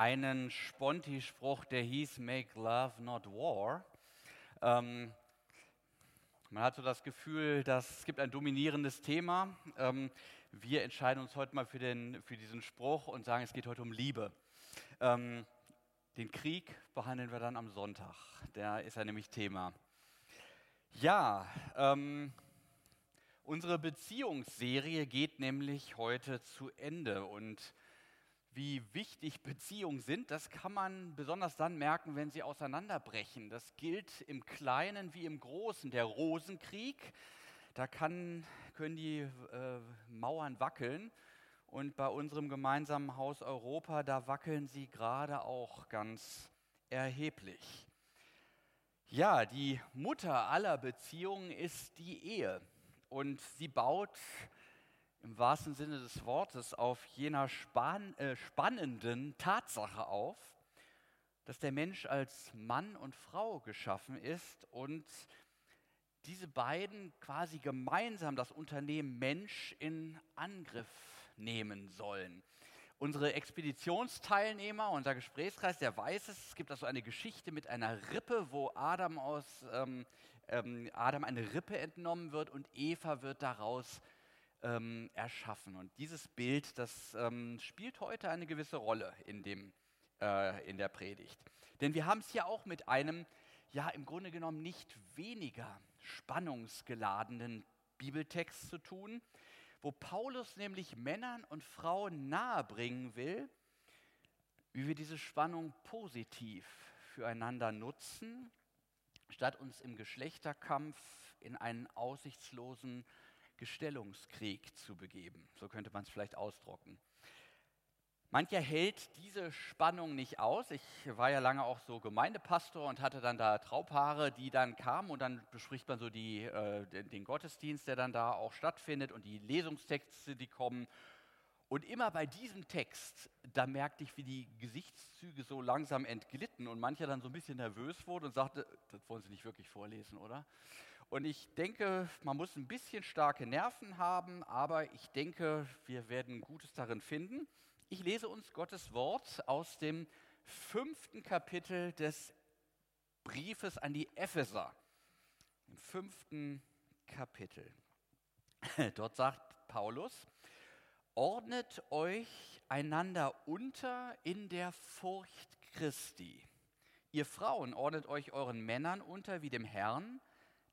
einen Sponti-Spruch, der hieß Make Love Not War. Ähm, man hat so das Gefühl, dass es gibt ein dominierendes Thema. Ähm, wir entscheiden uns heute mal für, den, für diesen Spruch und sagen, es geht heute um Liebe. Ähm, den Krieg behandeln wir dann am Sonntag. Der ist ja nämlich Thema. Ja, ähm, unsere Beziehungsserie geht nämlich heute zu Ende und wie wichtig Beziehungen sind, das kann man besonders dann merken, wenn sie auseinanderbrechen. Das gilt im Kleinen wie im Großen. Der Rosenkrieg, da kann, können die äh, Mauern wackeln. Und bei unserem gemeinsamen Haus Europa, da wackeln sie gerade auch ganz erheblich. Ja, die Mutter aller Beziehungen ist die Ehe. Und sie baut im wahrsten Sinne des Wortes auf jener span äh, spannenden Tatsache auf, dass der Mensch als Mann und Frau geschaffen ist und diese beiden quasi gemeinsam das Unternehmen Mensch in Angriff nehmen sollen. Unsere Expeditionsteilnehmer, unser Gesprächskreis, der weiß es. Es gibt also eine Geschichte mit einer Rippe, wo Adam aus ähm, ähm, Adam eine Rippe entnommen wird und Eva wird daraus ähm, erschaffen. Und dieses Bild, das ähm, spielt heute eine gewisse Rolle in, dem, äh, in der Predigt. Denn wir haben es ja auch mit einem, ja im Grunde genommen nicht weniger spannungsgeladenen Bibeltext zu tun, wo Paulus nämlich Männern und Frauen nahebringen will, wie wir diese Spannung positiv füreinander nutzen, statt uns im Geschlechterkampf in einen aussichtslosen Gestellungskrieg zu begeben. So könnte man es vielleicht ausdrucken. Mancher hält diese Spannung nicht aus. Ich war ja lange auch so Gemeindepastor und hatte dann da Traupaare, die dann kamen und dann bespricht man so die, äh, den Gottesdienst, der dann da auch stattfindet und die Lesungstexte, die kommen. Und immer bei diesem Text, da merkte ich, wie die Gesichtszüge so langsam entglitten und mancher dann so ein bisschen nervös wurde und sagte, das wollen Sie nicht wirklich vorlesen, oder? Und ich denke, man muss ein bisschen starke Nerven haben, aber ich denke, wir werden Gutes darin finden. Ich lese uns Gottes Wort aus dem fünften Kapitel des Briefes an die Epheser. Im fünften Kapitel. Dort sagt Paulus, ordnet euch einander unter in der Furcht Christi. Ihr Frauen ordnet euch euren Männern unter wie dem Herrn,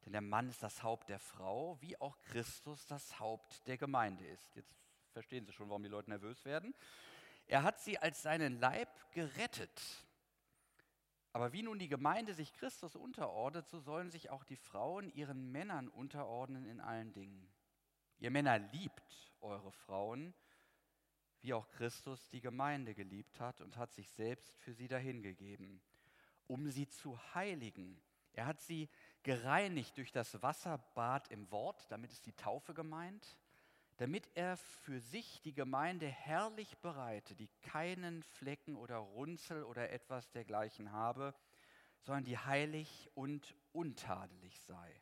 denn der Mann ist das Haupt der Frau, wie auch Christus das Haupt der Gemeinde ist. Jetzt verstehen Sie schon, warum die Leute nervös werden. Er hat sie als seinen Leib gerettet. Aber wie nun die Gemeinde sich Christus unterordnet, so sollen sich auch die Frauen ihren Männern unterordnen in allen Dingen. Ihr Männer liebt eure Frauen, wie auch Christus die Gemeinde geliebt hat und hat sich selbst für sie dahingegeben, um sie zu heiligen er hat sie gereinigt durch das Wasserbad im Wort, damit ist die Taufe gemeint, damit er für sich die Gemeinde herrlich bereite, die keinen Flecken oder Runzel oder etwas dergleichen habe, sondern die heilig und untadelig sei.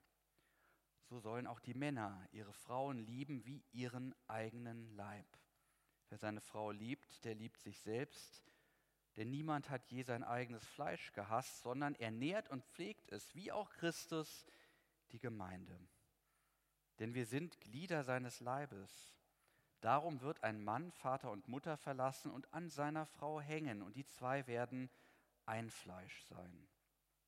So sollen auch die Männer ihre Frauen lieben wie ihren eigenen Leib. Wer seine Frau liebt, der liebt sich selbst, denn niemand hat je sein eigenes Fleisch gehasst, sondern er nährt und pflegt es, wie auch Christus die Gemeinde. Denn wir sind Glieder seines Leibes. Darum wird ein Mann Vater und Mutter verlassen und an seiner Frau hängen, und die zwei werden ein Fleisch sein.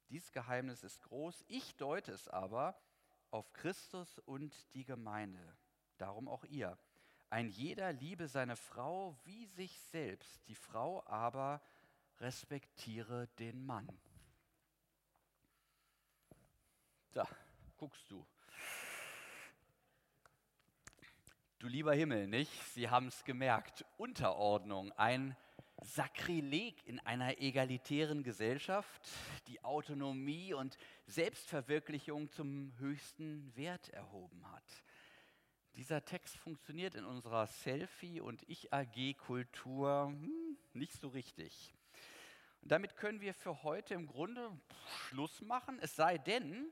Dies Geheimnis ist groß, ich deute es aber auf Christus und die Gemeinde. Darum auch ihr. Ein jeder liebe seine Frau wie sich selbst, die Frau aber respektiere den Mann. Da, guckst du. Du lieber Himmel, nicht? Sie haben es gemerkt. Unterordnung, ein Sakrileg in einer egalitären Gesellschaft, die Autonomie und Selbstverwirklichung zum höchsten Wert erhoben hat. Dieser Text funktioniert in unserer Selfie- und Ich-AG-Kultur hm, nicht so richtig. Damit können wir für heute im Grunde Schluss machen, es sei denn,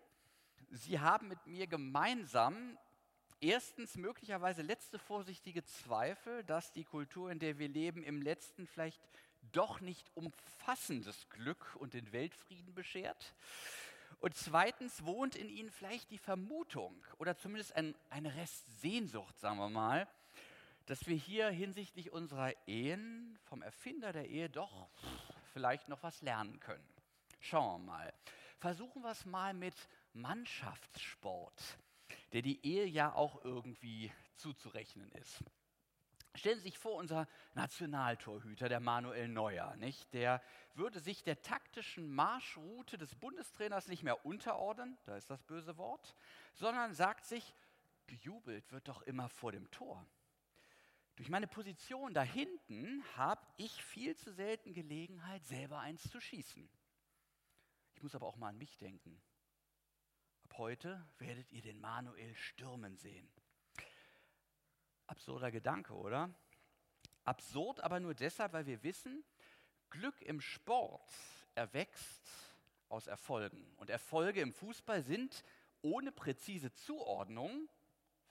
Sie haben mit mir gemeinsam erstens möglicherweise letzte vorsichtige Zweifel, dass die Kultur, in der wir leben, im letzten vielleicht doch nicht umfassendes Glück und den Weltfrieden beschert. Und zweitens wohnt in ihnen vielleicht die Vermutung oder zumindest ein, eine Restsehnsucht, sagen wir mal, dass wir hier hinsichtlich unserer Ehen vom Erfinder der Ehe doch vielleicht noch was lernen können. Schauen wir mal. Versuchen wir es mal mit Mannschaftssport, der die Ehe ja auch irgendwie zuzurechnen ist. Stellen Sie sich vor, unser Nationaltorhüter, der Manuel Neuer, nicht? der würde sich der taktischen Marschroute des Bundestrainers nicht mehr unterordnen, da ist das böse Wort, sondern sagt sich, gejubelt wird doch immer vor dem Tor. Durch meine Position da hinten habe ich viel zu selten Gelegenheit, selber eins zu schießen. Ich muss aber auch mal an mich denken. Ab heute werdet ihr den Manuel stürmen sehen. Absurder Gedanke, oder? Absurd aber nur deshalb, weil wir wissen, Glück im Sport erwächst aus Erfolgen. Und Erfolge im Fußball sind ohne präzise Zuordnung,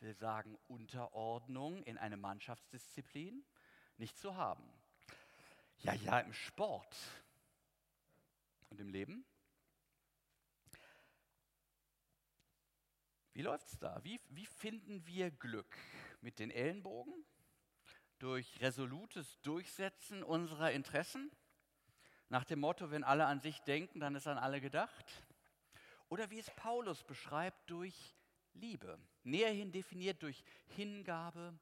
will sagen Unterordnung in eine Mannschaftsdisziplin, nicht zu haben. Ja, ja, im Sport und im Leben. Wie läuft es da? Wie, wie finden wir Glück? Mit den Ellenbogen? Durch resolutes Durchsetzen unserer Interessen? Nach dem Motto, wenn alle an sich denken, dann ist an alle gedacht? Oder wie es Paulus beschreibt, durch Liebe. Näherhin definiert durch Hingabe,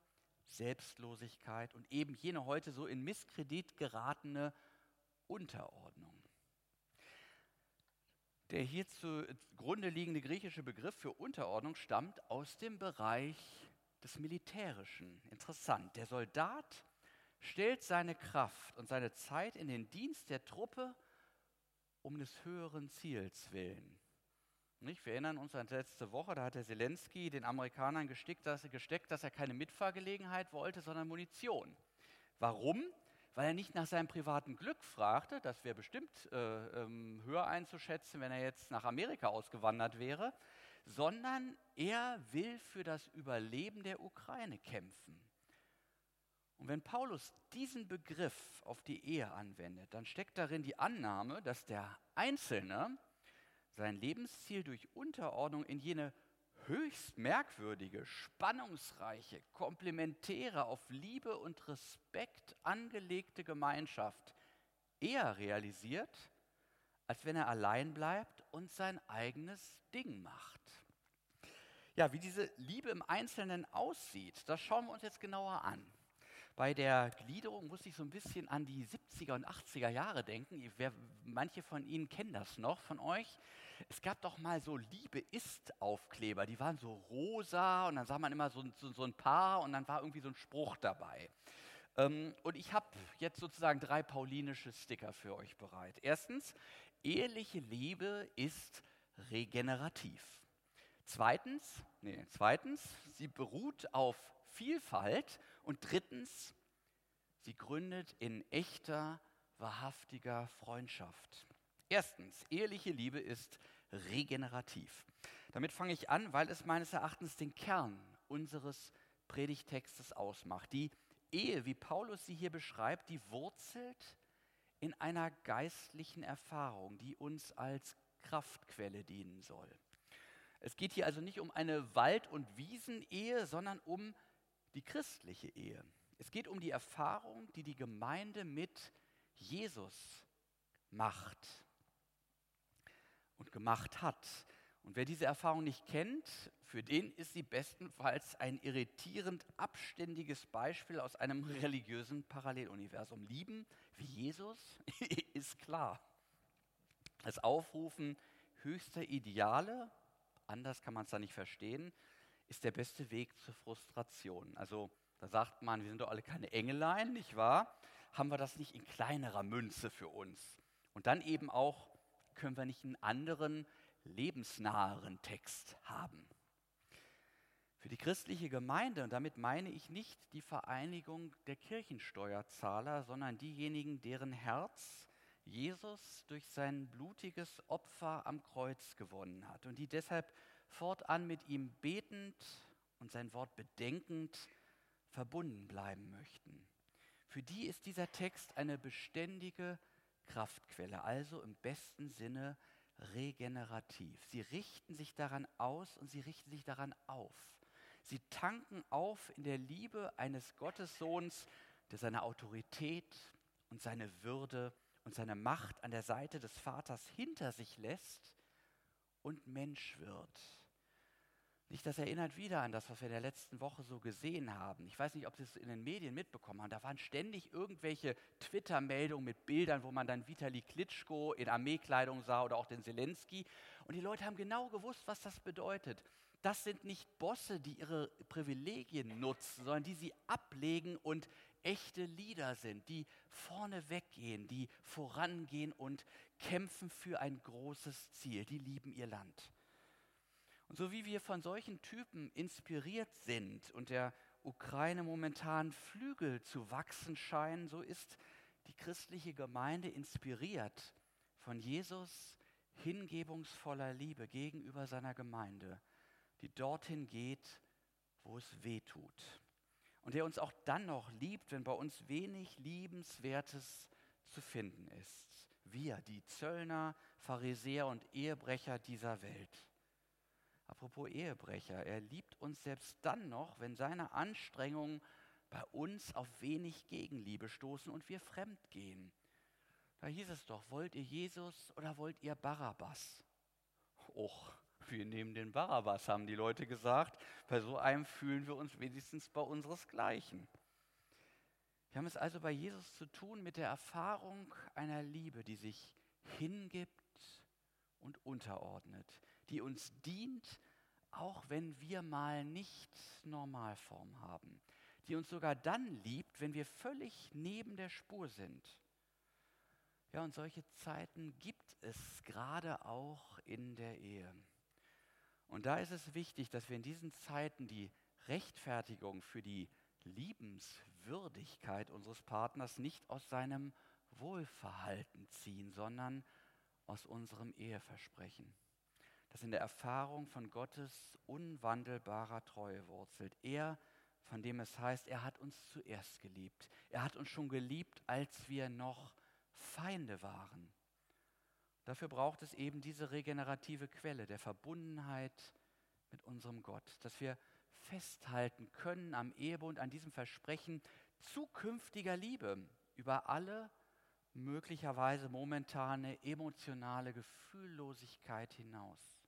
Selbstlosigkeit und eben jene heute so in Misskredit geratene Unterordnung. Der hier zugrunde liegende griechische Begriff für Unterordnung stammt aus dem Bereich des Militärischen. Interessant. Der Soldat stellt seine Kraft und seine Zeit in den Dienst der Truppe um des höheren Ziels willen. Nicht? Wir erinnern uns an letzte Woche, da hat der Zelensky den Amerikanern gesteckt dass, gesteckt, dass er keine Mitfahrgelegenheit wollte, sondern Munition. Warum? weil er nicht nach seinem privaten Glück fragte, das wäre bestimmt äh, ähm, höher einzuschätzen, wenn er jetzt nach Amerika ausgewandert wäre, sondern er will für das Überleben der Ukraine kämpfen. Und wenn Paulus diesen Begriff auf die Ehe anwendet, dann steckt darin die Annahme, dass der Einzelne sein Lebensziel durch Unterordnung in jene höchst merkwürdige, spannungsreiche, komplementäre, auf Liebe und Respekt angelegte Gemeinschaft eher realisiert, als wenn er allein bleibt und sein eigenes Ding macht. Ja, wie diese Liebe im Einzelnen aussieht, das schauen wir uns jetzt genauer an. Bei der Gliederung muss ich so ein bisschen an die 70er und 80er Jahre denken. Wer, manche von Ihnen kennen das noch von euch. Es gab doch mal so Liebe ist Aufkleber, die waren so rosa und dann sah man immer so, so, so ein Paar und dann war irgendwie so ein Spruch dabei. Ähm, und ich habe jetzt sozusagen drei paulinische Sticker für euch bereit. Erstens, eheliche Liebe ist regenerativ. Zweitens, nee, zweitens, sie beruht auf Vielfalt und drittens, sie gründet in echter, wahrhaftiger Freundschaft. Erstens, eheliche Liebe ist regenerativ. Damit fange ich an, weil es meines Erachtens den Kern unseres Predigtextes ausmacht. Die Ehe, wie Paulus sie hier beschreibt, die wurzelt in einer geistlichen Erfahrung, die uns als Kraftquelle dienen soll. Es geht hier also nicht um eine Wald- und Wiesenehe, sondern um die christliche Ehe. Es geht um die Erfahrung, die die Gemeinde mit Jesus macht und gemacht hat. Und wer diese Erfahrung nicht kennt, für den ist sie bestenfalls ein irritierend abständiges Beispiel aus einem religiösen Paralleluniversum. Lieben wie Jesus ist klar. Das Aufrufen höchster Ideale, anders kann man es da nicht verstehen, ist der beste Weg zur Frustration. Also da sagt man, wir sind doch alle keine Engelein, nicht wahr? Haben wir das nicht in kleinerer Münze für uns? Und dann eben auch können wir nicht einen anderen, lebensnaheren Text haben. Für die christliche Gemeinde, und damit meine ich nicht die Vereinigung der Kirchensteuerzahler, sondern diejenigen, deren Herz Jesus durch sein blutiges Opfer am Kreuz gewonnen hat und die deshalb fortan mit ihm betend und sein Wort bedenkend verbunden bleiben möchten. für die ist dieser Text eine beständige Kraftquelle, also im besten Sinne regenerativ. Sie richten sich daran aus und sie richten sich daran auf. Sie tanken auf in der Liebe eines Gottessohns, der seine Autorität und seine Würde und seine Macht an der Seite des Vaters hinter sich lässt und Mensch wird. Nicht, das erinnert wieder an das, was wir in der letzten Woche so gesehen haben. Ich weiß nicht, ob Sie es in den Medien mitbekommen haben. Da waren ständig irgendwelche Twitter-Meldungen mit Bildern, wo man dann Vitali Klitschko in Armeekleidung sah oder auch den Zelensky. Und die Leute haben genau gewusst, was das bedeutet. Das sind nicht Bosse, die ihre Privilegien nutzen, sondern die sie ablegen und echte Leader sind, die vorne weggehen, die vorangehen und kämpfen für ein großes Ziel. Die lieben ihr Land. Und so wie wir von solchen Typen inspiriert sind und der Ukraine momentan Flügel zu wachsen scheinen, so ist die christliche Gemeinde inspiriert von Jesus hingebungsvoller Liebe gegenüber seiner Gemeinde, die dorthin geht, wo es weh tut. Und der uns auch dann noch liebt, wenn bei uns wenig Liebenswertes zu finden ist. Wir, die Zöllner, Pharisäer und Ehebrecher dieser Welt. Apropos Ehebrecher, er liebt uns selbst dann noch, wenn seine Anstrengungen bei uns auf wenig Gegenliebe stoßen und wir fremd gehen. Da hieß es doch, wollt ihr Jesus oder wollt ihr Barabbas? Och, wir nehmen den Barabbas, haben die Leute gesagt. Bei so einem fühlen wir uns wenigstens bei unseresgleichen. Wir haben es also bei Jesus zu tun mit der Erfahrung einer Liebe, die sich hingibt und unterordnet, die uns dient, auch wenn wir mal nicht Normalform haben, die uns sogar dann liebt, wenn wir völlig neben der Spur sind. Ja, und solche Zeiten gibt es gerade auch in der Ehe. Und da ist es wichtig, dass wir in diesen Zeiten die Rechtfertigung für die Liebenswürdigkeit unseres Partners nicht aus seinem Wohlverhalten ziehen, sondern aus unserem Eheversprechen das in der Erfahrung von Gottes unwandelbarer Treue wurzelt. Er, von dem es heißt, er hat uns zuerst geliebt. Er hat uns schon geliebt, als wir noch Feinde waren. Dafür braucht es eben diese regenerative Quelle der Verbundenheit mit unserem Gott, dass wir festhalten können am Ehebund, an diesem Versprechen zukünftiger Liebe über alle möglicherweise momentane emotionale Gefühllosigkeit hinaus.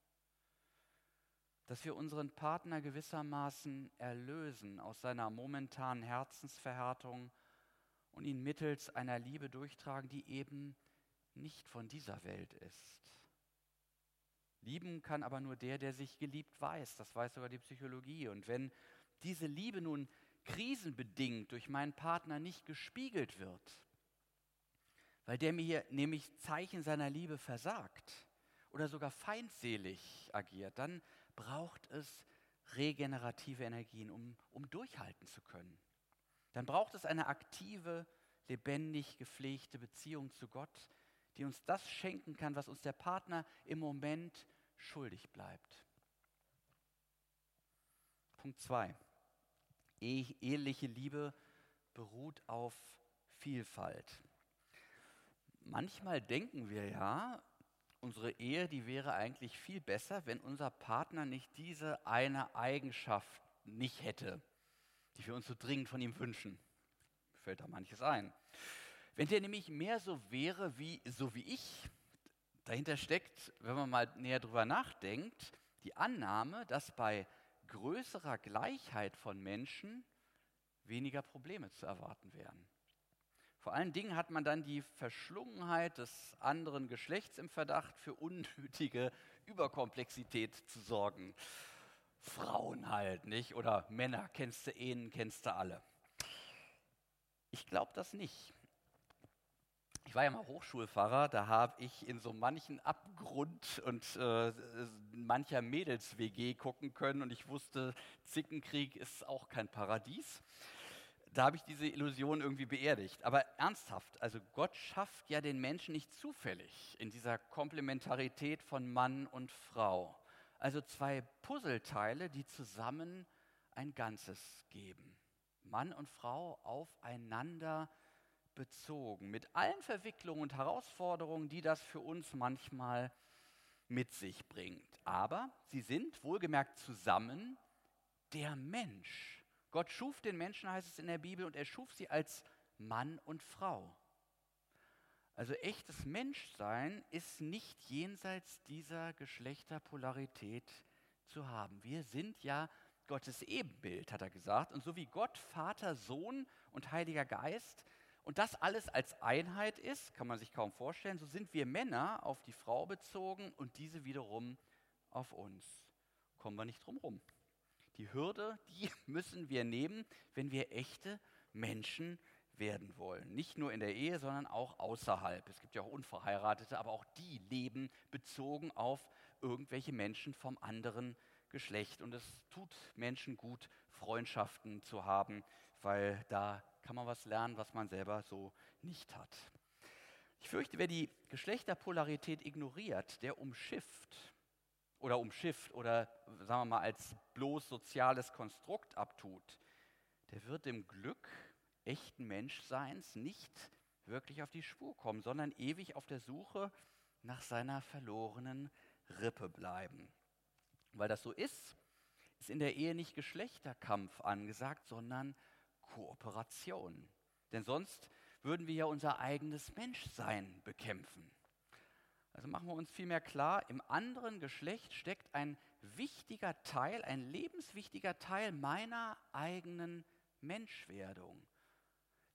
Dass wir unseren Partner gewissermaßen erlösen aus seiner momentanen Herzensverhärtung und ihn mittels einer Liebe durchtragen, die eben nicht von dieser Welt ist. Lieben kann aber nur der, der sich geliebt weiß. Das weiß sogar die Psychologie. Und wenn diese Liebe nun krisenbedingt durch meinen Partner nicht gespiegelt wird, weil der mir hier nämlich Zeichen seiner Liebe versagt oder sogar feindselig agiert, dann braucht es regenerative Energien, um, um durchhalten zu können. Dann braucht es eine aktive, lebendig gepflegte Beziehung zu Gott, die uns das schenken kann, was uns der Partner im Moment schuldig bleibt. Punkt 2. Eheliche Liebe beruht auf Vielfalt. Manchmal denken wir ja, unsere Ehe, die wäre eigentlich viel besser, wenn unser Partner nicht diese eine Eigenschaft nicht hätte, die wir uns so dringend von ihm wünschen. Mir fällt da manches ein. Wenn der nämlich mehr so wäre wie so wie ich, dahinter steckt, wenn man mal näher drüber nachdenkt, die Annahme, dass bei größerer Gleichheit von Menschen weniger Probleme zu erwarten wären. Vor allen Dingen hat man dann die Verschlungenheit des anderen Geschlechts im Verdacht, für unnötige Überkomplexität zu sorgen. Frauen halt, nicht? Oder Männer, kennst du einen, kennst du alle. Ich glaube das nicht. Ich war ja mal Hochschulpfarrer, da habe ich in so manchen Abgrund und äh, mancher Mädels-WG gucken können und ich wusste, Zickenkrieg ist auch kein Paradies da habe ich diese Illusion irgendwie beerdigt. Aber ernsthaft, also Gott schafft ja den Menschen nicht zufällig in dieser Komplementarität von Mann und Frau. Also zwei Puzzleteile, die zusammen ein Ganzes geben. Mann und Frau aufeinander bezogen, mit allen Verwicklungen und Herausforderungen, die das für uns manchmal mit sich bringt. Aber sie sind wohlgemerkt zusammen der Mensch. Gott schuf den Menschen, heißt es in der Bibel, und er schuf sie als Mann und Frau. Also echtes Menschsein ist nicht jenseits dieser Geschlechterpolarität zu haben. Wir sind ja Gottes Ebenbild, hat er gesagt. Und so wie Gott, Vater, Sohn und Heiliger Geist und das alles als Einheit ist, kann man sich kaum vorstellen, so sind wir Männer auf die Frau bezogen und diese wiederum auf uns. Kommen wir nicht drum rum. Die Hürde, die müssen wir nehmen, wenn wir echte Menschen werden wollen. Nicht nur in der Ehe, sondern auch außerhalb. Es gibt ja auch Unverheiratete, aber auch die leben bezogen auf irgendwelche Menschen vom anderen Geschlecht. Und es tut Menschen gut, Freundschaften zu haben, weil da kann man was lernen, was man selber so nicht hat. Ich fürchte, wer die Geschlechterpolarität ignoriert, der umschifft oder umschifft oder sagen wir mal als bloß soziales Konstrukt abtut, der wird dem Glück echten Menschseins nicht wirklich auf die Spur kommen, sondern ewig auf der Suche nach seiner verlorenen Rippe bleiben. Weil das so ist, ist in der Ehe nicht Geschlechterkampf angesagt, sondern Kooperation. Denn sonst würden wir ja unser eigenes Menschsein bekämpfen. Also machen wir uns vielmehr klar, im anderen Geschlecht steckt ein wichtiger Teil, ein lebenswichtiger Teil meiner eigenen Menschwerdung.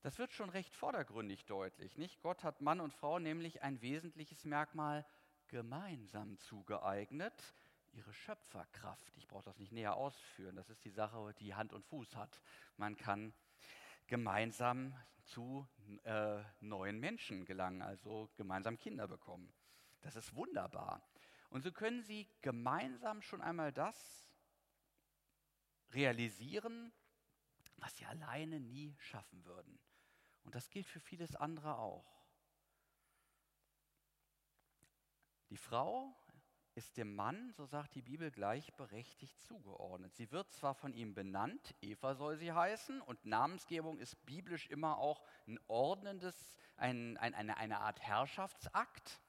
Das wird schon recht vordergründig deutlich, nicht? Gott hat Mann und Frau nämlich ein wesentliches Merkmal gemeinsam zugeeignet, ihre Schöpferkraft. Ich brauche das nicht näher ausführen, das ist die Sache, die Hand und Fuß hat. Man kann gemeinsam zu äh, neuen Menschen gelangen, also gemeinsam Kinder bekommen. Das ist wunderbar. Und so können sie gemeinsam schon einmal das realisieren, was sie alleine nie schaffen würden. Und das gilt für vieles andere auch. Die Frau ist dem Mann, so sagt die Bibel, gleichberechtigt zugeordnet. Sie wird zwar von ihm benannt, Eva soll sie heißen, und Namensgebung ist biblisch immer auch ein ordnendes, ein, ein, eine, eine Art Herrschaftsakt.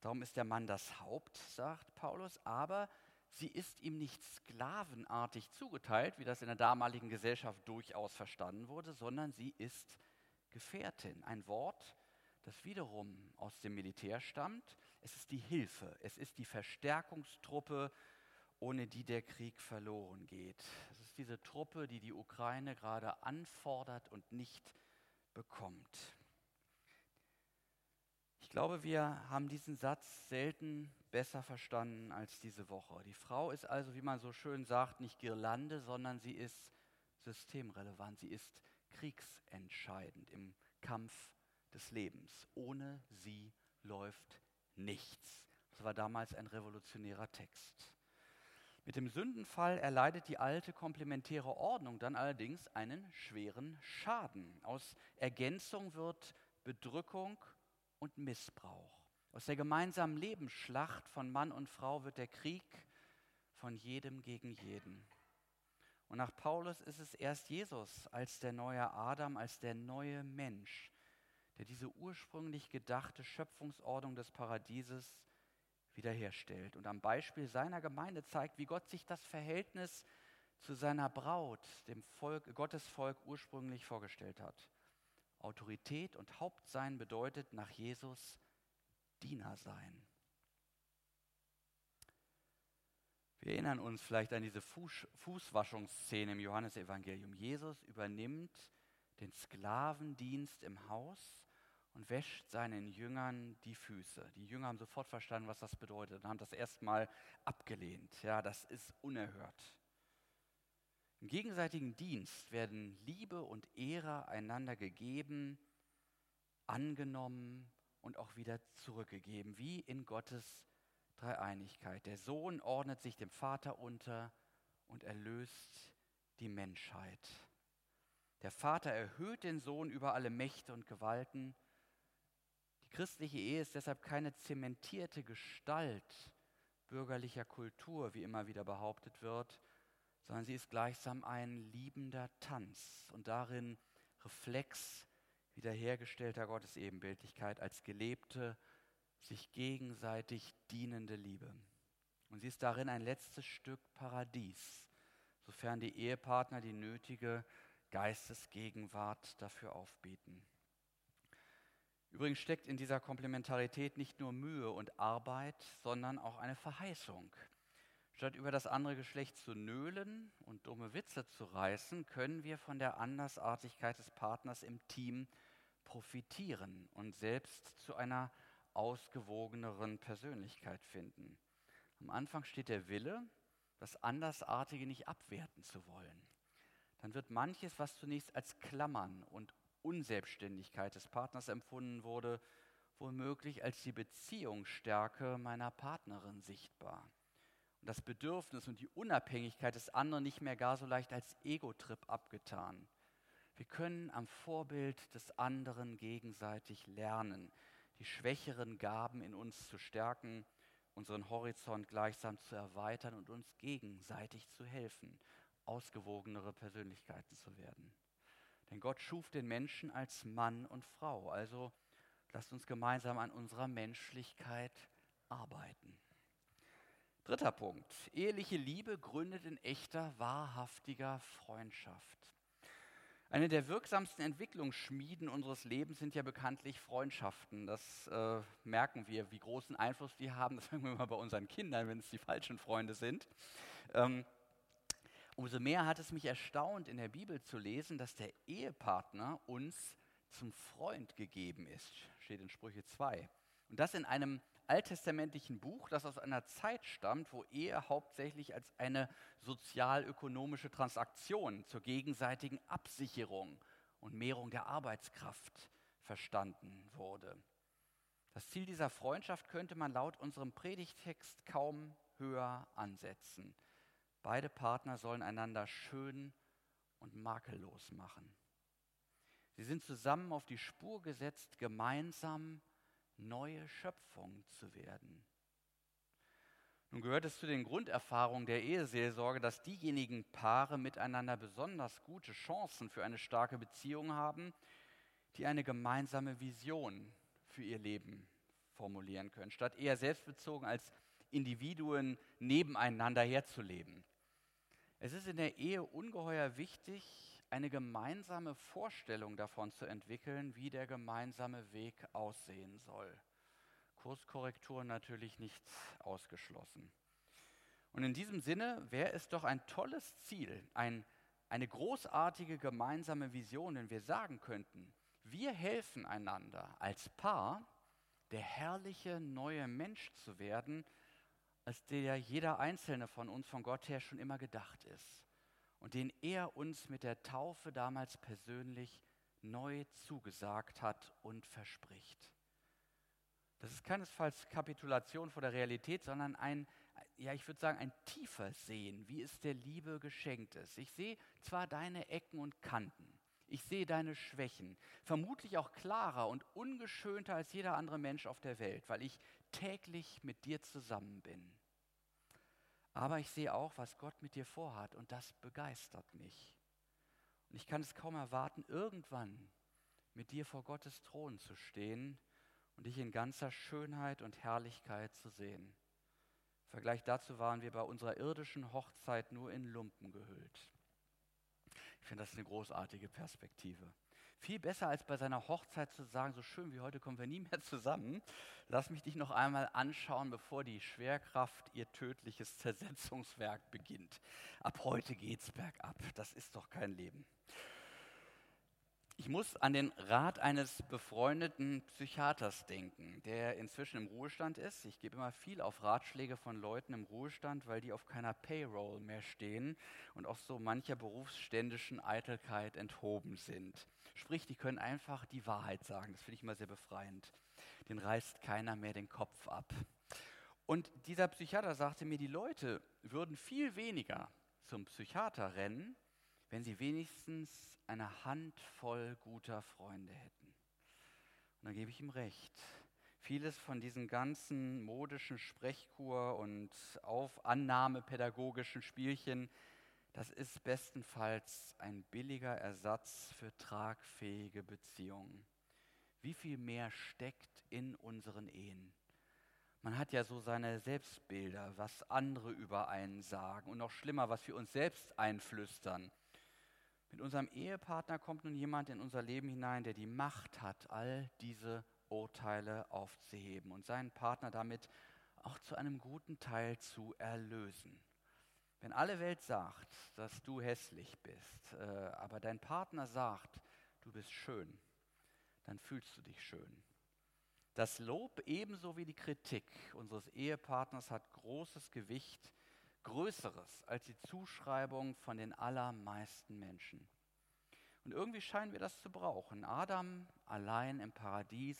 Darum ist der Mann das Haupt, sagt Paulus, aber sie ist ihm nicht sklavenartig zugeteilt, wie das in der damaligen Gesellschaft durchaus verstanden wurde, sondern sie ist Gefährtin. Ein Wort, das wiederum aus dem Militär stammt. Es ist die Hilfe, es ist die Verstärkungstruppe, ohne die der Krieg verloren geht. Es ist diese Truppe, die die Ukraine gerade anfordert und nicht bekommt. Ich glaube, wir haben diesen Satz selten besser verstanden als diese Woche. Die Frau ist also, wie man so schön sagt, nicht Girlande, sondern sie ist systemrelevant, sie ist kriegsentscheidend im Kampf des Lebens. Ohne sie läuft nichts. Das war damals ein revolutionärer Text. Mit dem Sündenfall erleidet die alte komplementäre Ordnung dann allerdings einen schweren Schaden. Aus Ergänzung wird Bedrückung und Missbrauch. Aus der gemeinsamen Lebensschlacht von Mann und Frau wird der Krieg von jedem gegen jeden. Und nach Paulus ist es erst Jesus als der neue Adam, als der neue Mensch, der diese ursprünglich gedachte Schöpfungsordnung des Paradieses wiederherstellt und am Beispiel seiner Gemeinde zeigt, wie Gott sich das Verhältnis zu seiner Braut, dem Volk, Gottesvolk ursprünglich vorgestellt hat. Autorität und Hauptsein bedeutet nach Jesus Diener sein. Wir erinnern uns vielleicht an diese Fuß, Fußwaschungsszene im Johannesevangelium. Jesus übernimmt den Sklavendienst im Haus und wäscht seinen Jüngern die Füße. Die Jünger haben sofort verstanden, was das bedeutet und haben das erstmal abgelehnt. Ja, das ist unerhört. Im gegenseitigen Dienst werden Liebe und Ehre einander gegeben, angenommen und auch wieder zurückgegeben, wie in Gottes Dreieinigkeit. Der Sohn ordnet sich dem Vater unter und erlöst die Menschheit. Der Vater erhöht den Sohn über alle Mächte und Gewalten. Die christliche Ehe ist deshalb keine zementierte Gestalt bürgerlicher Kultur, wie immer wieder behauptet wird, sondern sie ist gleichsam ein liebender Tanz und darin Reflex wiederhergestellter Gottesebenbildlichkeit als gelebte, sich gegenseitig dienende Liebe. Und sie ist darin ein letztes Stück Paradies, sofern die Ehepartner die nötige Geistesgegenwart dafür aufbieten. Übrigens steckt in dieser Komplementarität nicht nur Mühe und Arbeit, sondern auch eine Verheißung. Statt über das andere Geschlecht zu nölen und dumme Witze zu reißen, können wir von der Andersartigkeit des Partners im Team profitieren und selbst zu einer ausgewogeneren Persönlichkeit finden. Am Anfang steht der Wille, das Andersartige nicht abwerten zu wollen. Dann wird manches, was zunächst als Klammern und Unselbstständigkeit des Partners empfunden wurde, womöglich als die Beziehungsstärke meiner Partnerin sichtbar. Und das Bedürfnis und die Unabhängigkeit des anderen nicht mehr gar so leicht als Ego-Trip abgetan. Wir können am Vorbild des anderen gegenseitig lernen, die schwächeren Gaben in uns zu stärken unseren Horizont gleichsam zu erweitern und uns gegenseitig zu helfen, ausgewogenere Persönlichkeiten zu werden. Denn Gott schuf den Menschen als Mann und Frau, also lasst uns gemeinsam an unserer Menschlichkeit arbeiten. Dritter Punkt. Eheliche Liebe gründet in echter, wahrhaftiger Freundschaft. Eine der wirksamsten Entwicklungsschmieden unseres Lebens sind ja bekanntlich Freundschaften. Das äh, merken wir, wie großen Einfluss die haben. Das merken wir mal bei unseren Kindern, wenn es die falschen Freunde sind. Ähm, umso mehr hat es mich erstaunt, in der Bibel zu lesen, dass der Ehepartner uns zum Freund gegeben ist. Steht in Sprüche 2. Und das in einem alttestamentlichen Buch, das aus einer Zeit stammt, wo Ehe hauptsächlich als eine sozialökonomische Transaktion zur gegenseitigen Absicherung und Mehrung der Arbeitskraft verstanden wurde. Das Ziel dieser Freundschaft könnte man laut unserem Predigtext kaum höher ansetzen. Beide Partner sollen einander schön und makellos machen. Sie sind zusammen auf die Spur gesetzt, gemeinsam neue Schöpfung zu werden. Nun gehört es zu den Grunderfahrungen der Eheseelsorge, dass diejenigen Paare miteinander besonders gute Chancen für eine starke Beziehung haben, die eine gemeinsame Vision für ihr Leben formulieren können, statt eher selbstbezogen als Individuen nebeneinander herzuleben. Es ist in der Ehe ungeheuer wichtig, eine gemeinsame Vorstellung davon zu entwickeln, wie der gemeinsame Weg aussehen soll. Kurskorrektur natürlich nicht ausgeschlossen. Und in diesem Sinne wäre es doch ein tolles Ziel, ein, eine großartige gemeinsame Vision, wenn wir sagen könnten, wir helfen einander als Paar, der herrliche neue Mensch zu werden, als der jeder einzelne von uns von Gott her schon immer gedacht ist und den er uns mit der Taufe damals persönlich neu zugesagt hat und verspricht. Das ist keinesfalls Kapitulation vor der Realität, sondern ein, ja, ich würde sagen, ein tiefer Sehen, wie es der Liebe geschenkt ist. Ich sehe zwar deine Ecken und Kanten, ich sehe deine Schwächen, vermutlich auch klarer und ungeschönter als jeder andere Mensch auf der Welt, weil ich täglich mit dir zusammen bin. Aber ich sehe auch, was Gott mit dir vorhat und das begeistert mich. Und ich kann es kaum erwarten, irgendwann mit dir vor Gottes Thron zu stehen und dich in ganzer Schönheit und Herrlichkeit zu sehen. Im Vergleich dazu waren wir bei unserer irdischen Hochzeit nur in Lumpen gehüllt. Ich finde das eine großartige Perspektive. Viel besser als bei seiner Hochzeit zu sagen, so schön wie heute kommen wir nie mehr zusammen. Lass mich dich noch einmal anschauen, bevor die Schwerkraft ihr tödliches Zersetzungswerk beginnt. Ab heute geht's bergab. Das ist doch kein Leben. Ich muss an den Rat eines befreundeten Psychiaters denken, der inzwischen im Ruhestand ist. Ich gebe immer viel auf Ratschläge von Leuten im Ruhestand, weil die auf keiner Payroll mehr stehen und auch so mancher berufsständischen Eitelkeit enthoben sind. Sprich, die können einfach die Wahrheit sagen. Das finde ich immer sehr befreiend. Den reißt keiner mehr den Kopf ab. Und dieser Psychiater sagte mir, die Leute würden viel weniger zum Psychiater rennen, wenn sie wenigstens eine Handvoll guter Freunde hätten. Und dann gebe ich ihm recht. Vieles von diesen ganzen modischen Sprechkur und auf Annahmepädagogischen Spielchen, das ist bestenfalls ein billiger Ersatz für tragfähige Beziehungen. Wie viel mehr steckt in unseren Ehen? Man hat ja so seine Selbstbilder, was andere über einen sagen und noch schlimmer, was wir uns selbst einflüstern. Mit unserem Ehepartner kommt nun jemand in unser Leben hinein, der die Macht hat, all diese Urteile aufzuheben und seinen Partner damit auch zu einem guten Teil zu erlösen. Wenn alle Welt sagt, dass du hässlich bist, äh, aber dein Partner sagt, du bist schön, dann fühlst du dich schön. Das Lob ebenso wie die Kritik unseres Ehepartners hat großes Gewicht, größeres als die Zuschreibung von den allermeisten Menschen. Und irgendwie scheinen wir das zu brauchen. Adam allein im Paradies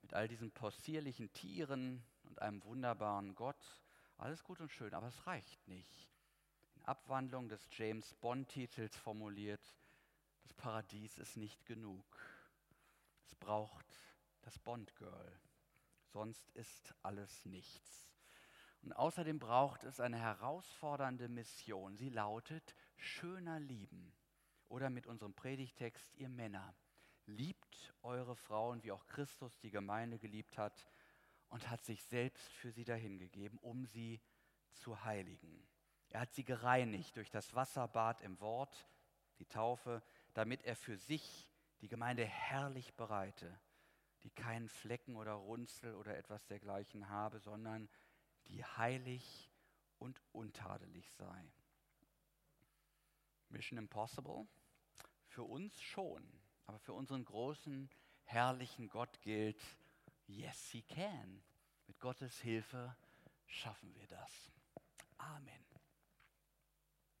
mit all diesen possierlichen Tieren und einem wunderbaren Gott, alles gut und schön, aber es reicht nicht. In Abwandlung des James Bond-Titels formuliert, das Paradies ist nicht genug. Es braucht das Bond Girl. Sonst ist alles nichts. Und außerdem braucht es eine herausfordernde Mission. Sie lautet schöner lieben. Oder mit unserem Predigtext, ihr Männer, liebt eure Frauen, wie auch Christus die Gemeinde geliebt hat und hat sich selbst für sie dahingegeben, um sie zu heiligen. Er hat sie gereinigt durch das Wasserbad im Wort, die Taufe, damit er für sich die Gemeinde herrlich bereite die keinen Flecken oder Runzel oder etwas dergleichen habe, sondern die heilig und untadelig sei. Mission Impossible? Für uns schon, aber für unseren großen, herrlichen Gott gilt, yes, he can. Mit Gottes Hilfe schaffen wir das. Amen.